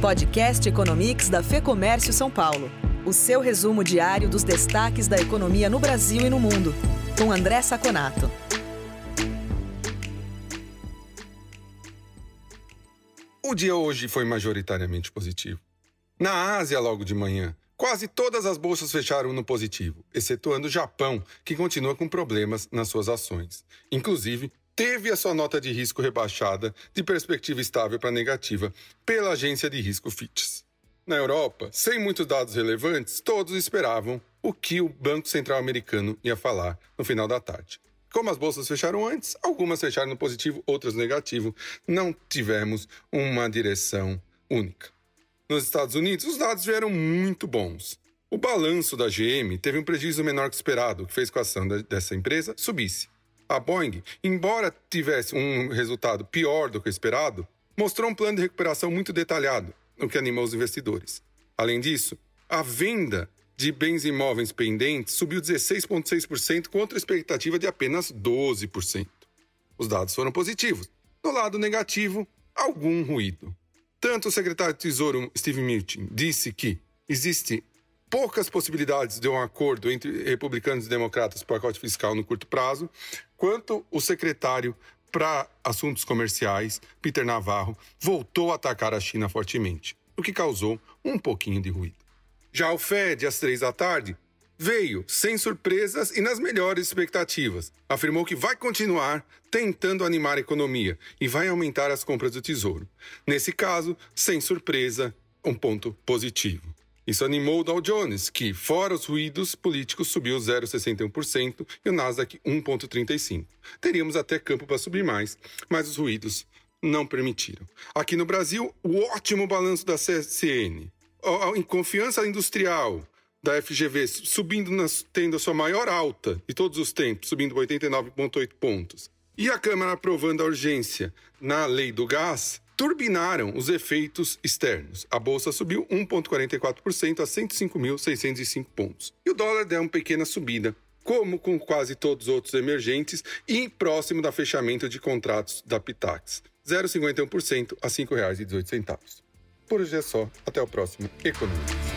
Podcast Economics da Fê Comércio São Paulo. O seu resumo diário dos destaques da economia no Brasil e no mundo. Com André Saconato. O dia hoje foi majoritariamente positivo. Na Ásia, logo de manhã, quase todas as bolsas fecharam no positivo, excetuando o Japão, que continua com problemas nas suas ações. Inclusive, teve a sua nota de risco rebaixada de perspectiva estável para negativa pela agência de risco Fitch. Na Europa, sem muitos dados relevantes, todos esperavam o que o Banco Central americano ia falar no final da tarde. Como as bolsas fecharam antes, algumas fecharam no positivo, outras no negativo. Não tivemos uma direção única. Nos Estados Unidos, os dados vieram muito bons. O balanço da GM teve um prejuízo menor que esperado, que fez com a ação dessa empresa subisse. A Boeing, embora tivesse um resultado pior do que esperado, mostrou um plano de recuperação muito detalhado, o que animou os investidores. Além disso, a venda de bens imóveis pendentes subiu 16,6% contra a expectativa de apenas 12%. Os dados foram positivos. No lado negativo, algum ruído. Tanto o secretário de Tesouro Steve Mnuchin disse que existe poucas possibilidades de um acordo entre republicanos e democratas para o pacote fiscal no curto prazo, quanto o secretário para assuntos comerciais, Peter Navarro, voltou a atacar a China fortemente, o que causou um pouquinho de ruído. Já o Fed, às três da tarde, veio sem surpresas e nas melhores expectativas. Afirmou que vai continuar tentando animar a economia e vai aumentar as compras do tesouro. Nesse caso, sem surpresa, um ponto positivo. Isso animou o Dow Jones, que, fora os ruídos políticos, subiu 0,61% e o Nasdaq 1,35%. Teríamos até campo para subir mais, mas os ruídos não permitiram. Aqui no Brasil, o ótimo balanço da CSN, a confiança industrial da FGV subindo, nas, tendo a sua maior alta de todos os tempos, subindo 89,8 pontos. E a Câmara aprovando a urgência na lei do gás, turbinaram os efeitos externos. A bolsa subiu 1,44% a 105.605 pontos. E o dólar deu uma pequena subida, como com quase todos os outros emergentes e próximo da fechamento de contratos da Pitax, 0,51% a R$ 5,18. Por hoje é só. Até o próximo Economia.